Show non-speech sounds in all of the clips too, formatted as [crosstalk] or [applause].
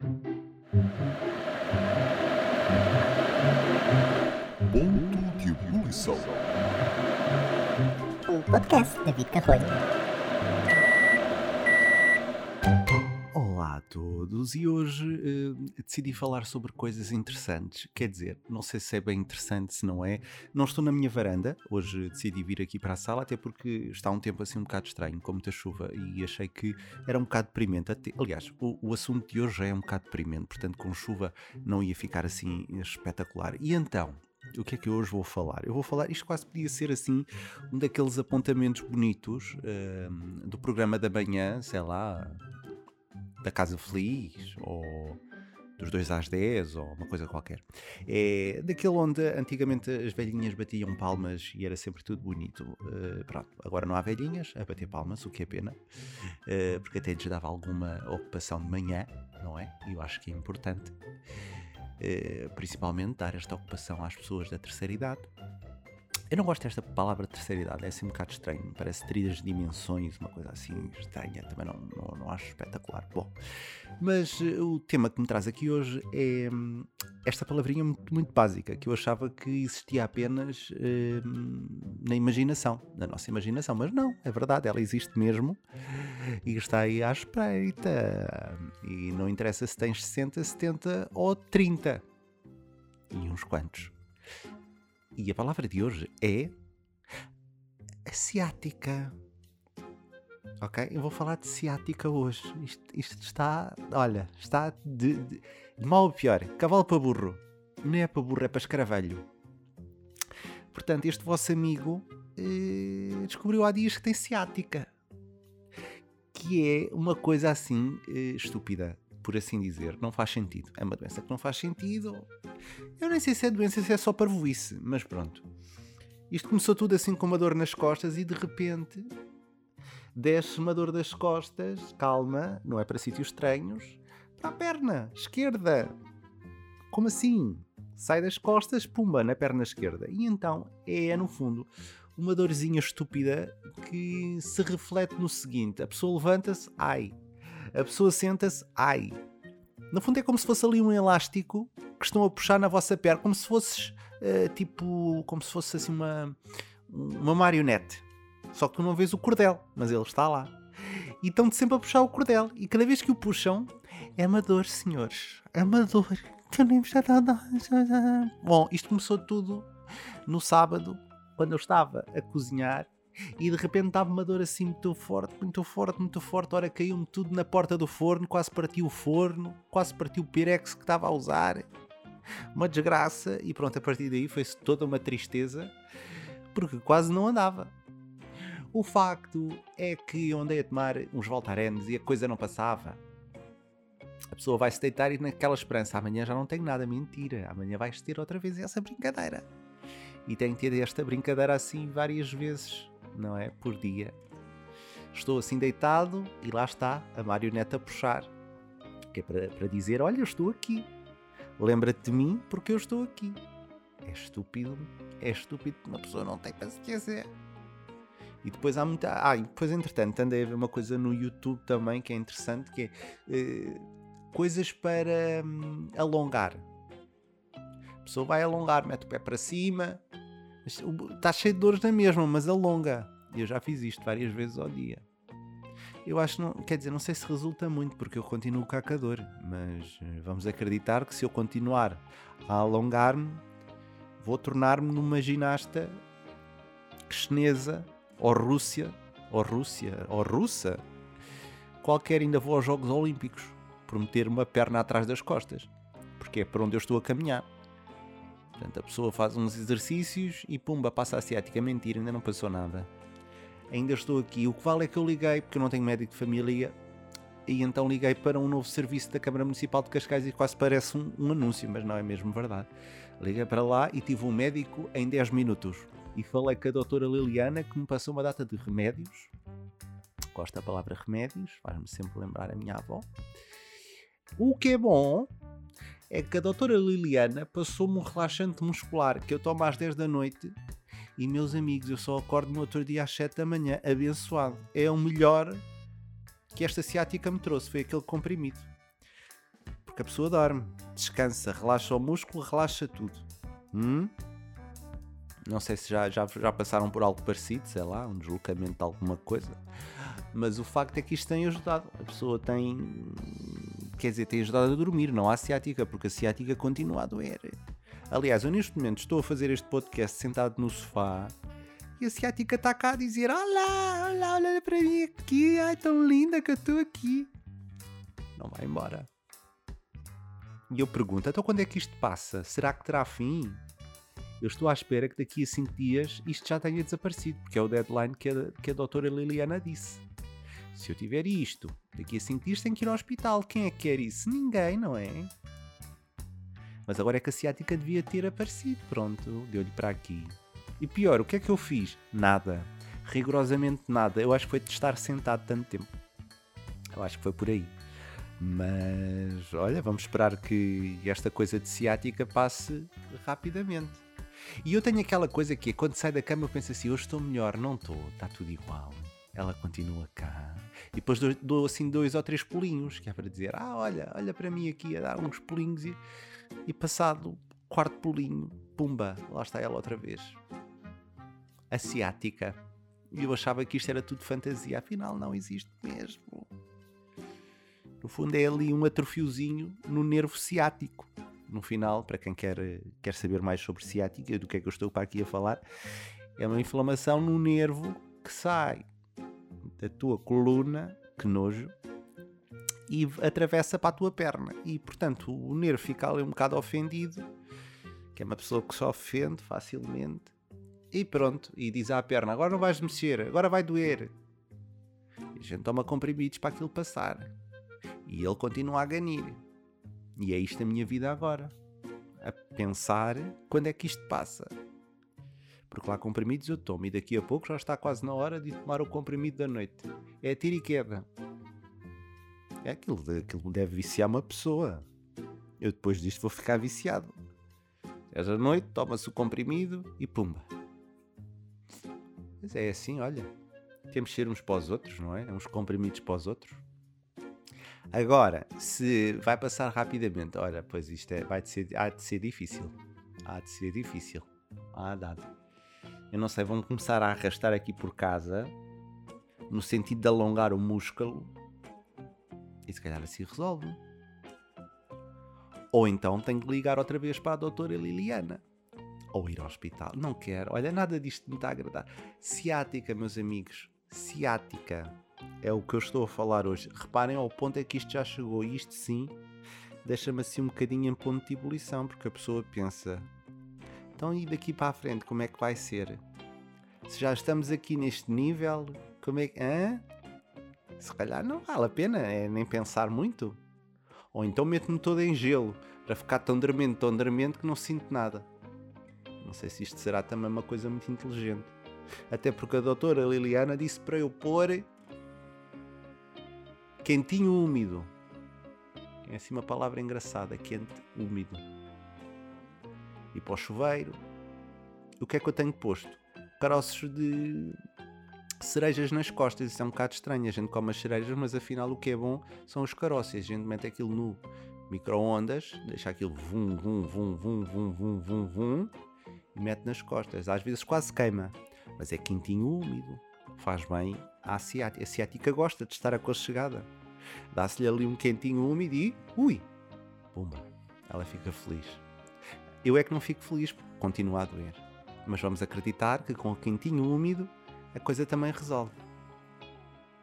Ponto de ebulição. Um podcast David Carrolho. Todos e hoje eh, decidi falar sobre coisas interessantes. Quer dizer, não sei se é bem interessante, se não é. Não estou na minha varanda, hoje decidi vir aqui para a sala, até porque está um tempo assim um bocado estranho, com muita chuva, e achei que era um bocado deprimente. Até- aliás, o, o assunto de hoje é um bocado deprimente, portanto, com chuva não ia ficar assim espetacular. E então. O que é que eu hoje vou falar? Eu vou falar, isto quase podia ser assim, um daqueles apontamentos bonitos eh, do programa da manhã, sei lá, da Casa Feliz ou dos 2 às 10 ou uma coisa qualquer. É daquele onde antigamente as velhinhas batiam palmas e era sempre tudo bonito. Eh, pronto, agora não há velhinhas a bater palmas, o que é pena, eh, porque até lhes dava alguma ocupação de manhã, não é? E eu acho que é importante, eh, principalmente dar esta ocupação às pessoas da terceira idade. Eu não gosto desta palavra terceira idade, é assim um bocado estranho, parece trilhas dimensões, uma coisa assim estranha, também não, não, não acho espetacular. Bom, mas eh, o tema que me traz aqui hoje é hum, esta palavrinha muito, muito básica, que eu achava que existia apenas hum, na imaginação, na nossa imaginação, mas não, é verdade, ela existe mesmo e está aí à espreita. E não interessa se tens 60, 70 ou 30 e uns quantos. E a palavra de hoje é asiática. Ok? Eu vou falar de ciática hoje. Isto, isto está, olha, está de, de, de mal a pior. Cavalo para burro. Não é para burro, é para escravelho. Portanto, este vosso amigo eh, descobriu há dias que tem ciática. Que é uma coisa assim eh, estúpida, por assim dizer. Não faz sentido. É uma doença que não faz sentido. Eu nem sei se é doença, se é só parvoíce, mas pronto. Isto começou tudo assim com uma dor nas costas e de repente desce uma dor das costas, calma, não é para sítios estranhos, para a perna esquerda. Como assim? Sai das costas, pumba, na perna esquerda. E então é, no fundo, uma dorzinha estúpida que se reflete no seguinte: a pessoa levanta-se, ai. A pessoa senta-se, ai. No fundo é como se fosse ali um elástico que estão a puxar na vossa perna, como se fosses eh, tipo, como se fosse assim uma, uma marionete. Só que tu não vês o cordel, mas ele está lá. E estão-te sempre a puxar o cordel. E cada vez que o puxam, é uma dor, senhores. É uma dor. Bom, isto começou tudo no sábado, quando eu estava a cozinhar. E de repente estava uma dor assim muito forte, muito forte, muito forte. Ora, caiu-me tudo na porta do forno, quase partiu o forno, quase partiu o pirex que estava a usar. Uma desgraça. E pronto, a partir daí foi-se toda uma tristeza, porque quase não andava. O facto é que eu andei a tomar uns Voltarenes e a coisa não passava. A pessoa vai se deitar e naquela esperança, amanhã já não tenho nada, mentira, amanhã vais ter outra vez essa brincadeira. E tenho que ter esta brincadeira assim várias vezes, não é? Por dia. Estou assim deitado e lá está a marioneta a puxar. Que é para, para dizer: Olha, eu estou aqui. Lembra-te de mim porque eu estou aqui. É estúpido, é estúpido que uma pessoa não tem paciência. E depois há muita. Ah, e depois entretanto andei a ver uma coisa no YouTube também que é interessante, que é eh, coisas para hum, alongar. A pessoa vai alongar, mete o pé para cima, está cheio de dores na mesma, mas alonga. E eu já fiz isto várias vezes ao dia. Eu acho, não, quer dizer, não sei se resulta muito, porque eu continuo com a dor, mas eh, vamos acreditar que se eu continuar a alongar-me, vou tornar-me numa ginasta chinesa ou Rússia, ou Rússia, ou russa, qualquer ainda vou aos Jogos Olímpicos por meter uma perna atrás das costas, porque é para onde eu estou a caminhar. Portanto, a pessoa faz uns exercícios e pumba, passa a ciática. Mentira, ainda não passou nada. Ainda estou aqui. O que vale é que eu liguei, porque eu não tenho médico de família, e então liguei para um novo serviço da Câmara Municipal de Cascais e quase parece um, um anúncio, mas não é mesmo verdade. Liguei para lá e tive um médico em 10 minutos. E falei com a doutora Liliana que me passou uma data de remédios. Gosto da palavra remédios, faz-me sempre lembrar a minha avó. O que é bom é que a doutora Liliana passou-me um relaxante muscular que eu tomo às 10 da noite e, meus amigos, eu só acordo no outro dia às 7 da manhã, abençoado. É o melhor que esta ciática me trouxe, foi aquele comprimido. Porque a pessoa dorme, descansa, relaxa o músculo, relaxa tudo. Hum? Não sei se já, já, já passaram por algo parecido, sei lá, um deslocamento de alguma coisa. Mas o facto é que isto tem ajudado. A pessoa tem. Quer dizer, tem ajudado a dormir, não há ciática, porque a ciática continua a doer. Aliás, eu neste momento estou a fazer este podcast sentado no sofá e a ciática está cá a dizer: Olá, olá, olha para mim aqui, ai tão linda que eu estou aqui. Não vai embora. E eu pergunto: então quando é que isto passa? Será que terá fim? Eu estou à espera que daqui a 5 dias isto já tenha desaparecido, porque é o deadline que a, que a doutora Liliana disse. Se eu tiver isto, daqui a 5 dias tenho que ir ao hospital. Quem é que quer isso? Ninguém, não é? Mas agora é que a ciática devia ter aparecido. Pronto, deu-lhe para aqui. E pior, o que é que eu fiz? Nada. Rigorosamente nada. Eu acho que foi de estar sentado tanto tempo. Eu acho que foi por aí. Mas olha, vamos esperar que esta coisa de ciática passe rapidamente. E eu tenho aquela coisa que é quando sai da cama eu penso assim, hoje estou melhor, não estou, está tudo igual. Ela continua cá. E depois dou, dou, assim dois ou três pulinhos, que é para dizer, ah, olha, olha para mim aqui a dar uns pulinhos e, e passado quarto pulinho, pumba, lá está ela outra vez. Asiática. E eu achava que isto era tudo fantasia, afinal não existe mesmo. No fundo é ali um atrofiozinho no nervo ciático no final, para quem quer, quer saber mais sobre ciática, do que é que eu estou para aqui a falar, é uma inflamação no nervo que sai da tua coluna, que nojo, e atravessa para a tua perna. E portanto o nervo fica ali um bocado ofendido, que é uma pessoa que se ofende facilmente, e pronto, e diz à perna: agora não vais mexer, agora vai doer. E a gente toma comprimidos para aquilo passar. E ele continua a ganir. E é isto a minha vida agora. A pensar quando é que isto passa. Porque lá comprimidos eu tomo e daqui a pouco já está quase na hora de tomar o comprimido da noite. É tiro e queda. É aquilo, aquilo deve viciar uma pessoa. Eu depois disto vou ficar viciado. Essa noite toma-se o comprimido e pumba. Mas é assim, olha. Temos de ser uns para os outros, não é? Uns comprimidos para os outros. Agora, se vai passar rapidamente, olha, pois isto é, vai de ser, há de ser difícil. Há de ser difícil. Há dado. Eu não sei, vão começar a arrastar aqui por casa no sentido de alongar o músculo e se calhar assim resolve. Ou então tenho que ligar outra vez para a doutora Liliana. Ou ir ao hospital. Não quero. Olha, nada disto me está a agradar. Ciática, meus amigos. Ciática é o que eu estou a falar hoje. Reparem ao ponto é que isto já chegou. E isto sim deixa-me assim um bocadinho em ponto de ebulição, porque a pessoa pensa: então e daqui para a frente como é que vai ser? Se já estamos aqui neste nível, como é que. Hã? Se calhar não vale a pena, é nem pensar muito. Ou então meto-me todo em gelo, para ficar tão dormente, tão dormente que não sinto nada. Não sei se isto será também uma coisa muito inteligente. Até porque a doutora Liliana disse para eu pôr quentinho úmido. É assim uma palavra engraçada, quente, úmido. E para o chuveiro, o que é que eu tenho posto? Caroços de cerejas nas costas. Isso é um bocado estranho. A gente come as cerejas, mas afinal o que é bom são os caroços. A gente mete aquilo no micro-ondas, deixa aquilo vum, vum, vum, vum, vum, vum, vum, vum, e mete nas costas. Às vezes quase queima, mas é quentinho úmido. Faz bem à asiática. A asiática gosta de estar aconchegada. Dá-se-lhe ali um quentinho úmido e. Ui! Pumba! Ela fica feliz. Eu é que não fico feliz porque continua a doer. Mas vamos acreditar que com o quentinho úmido a coisa também resolve.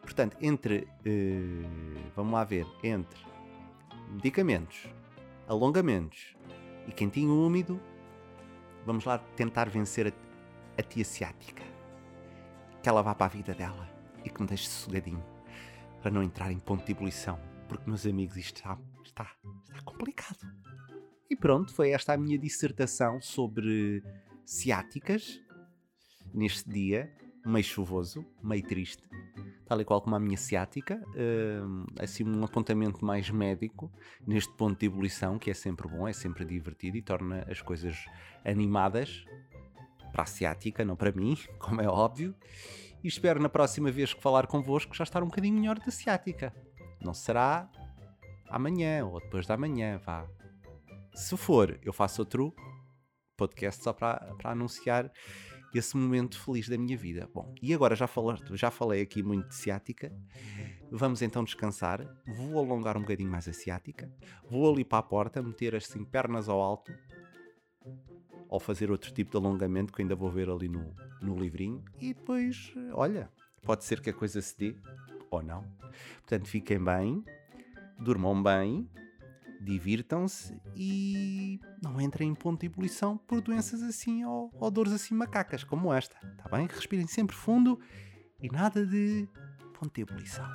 Portanto, entre. Uh, vamos lá ver. Entre medicamentos, alongamentos e quentinho úmido, vamos lá tentar vencer a, a tia ciática. Que ela vá para a vida dela e que me deixe sossegadinho para não entrar em ponto de ebulição, porque, meus amigos, isto está, está, está complicado. E pronto, foi esta a minha dissertação sobre ciáticas neste dia, meio chuvoso, meio triste, tal e qual como a minha ciática, uh, assim um apontamento mais médico neste ponto de ebulição, que é sempre bom, é sempre divertido e torna as coisas animadas para a ciática, não para mim, [laughs] como é óbvio e espero na próxima vez que falar convosco já estar um bocadinho melhor da ciática. Não será amanhã ou depois da manhã, vá. Se for, eu faço outro podcast só para, anunciar esse momento feliz da minha vida. Bom, e agora já, falei, já falei aqui muito de ciática. Vamos então descansar. Vou alongar um bocadinho mais a ciática. Vou ali para a porta, meter assim pernas ao alto. Ou fazer outro tipo de alongamento que ainda vou ver ali no, no livrinho. E depois, olha, pode ser que a coisa se dê ou não. Portanto, fiquem bem, durmam bem divirtam-se e não entrem em ponto de ebulição por doenças assim ou, ou dores assim macacas como esta, tá bem? Respirem sempre fundo e nada de ponto de ebulição.